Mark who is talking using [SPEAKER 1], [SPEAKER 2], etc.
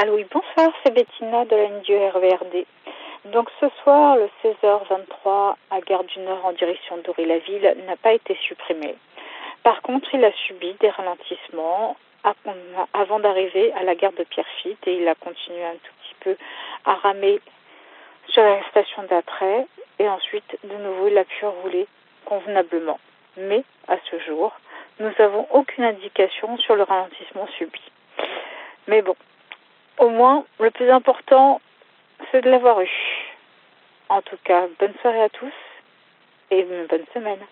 [SPEAKER 1] Allô, oui, bonsoir, c'est Bettina de la ligne du RVRD. Donc ce soir, le 16h23 à Gare du Nord en direction d'Aury-la-Ville n'a pas été supprimé. Par contre, il a subi des ralentissements avant d'arriver à la gare de Pierrefitte et il a continué un tout petit peu à ramer sur la station d'après et ensuite de nouveau il a pu rouler convenablement. Mais à ce jour, nous n'avons aucune indication sur le ralentissement subi. Mais bon, au moins, le plus important, c'est de l'avoir eu. En tout cas, bonne soirée à tous et bonne semaine.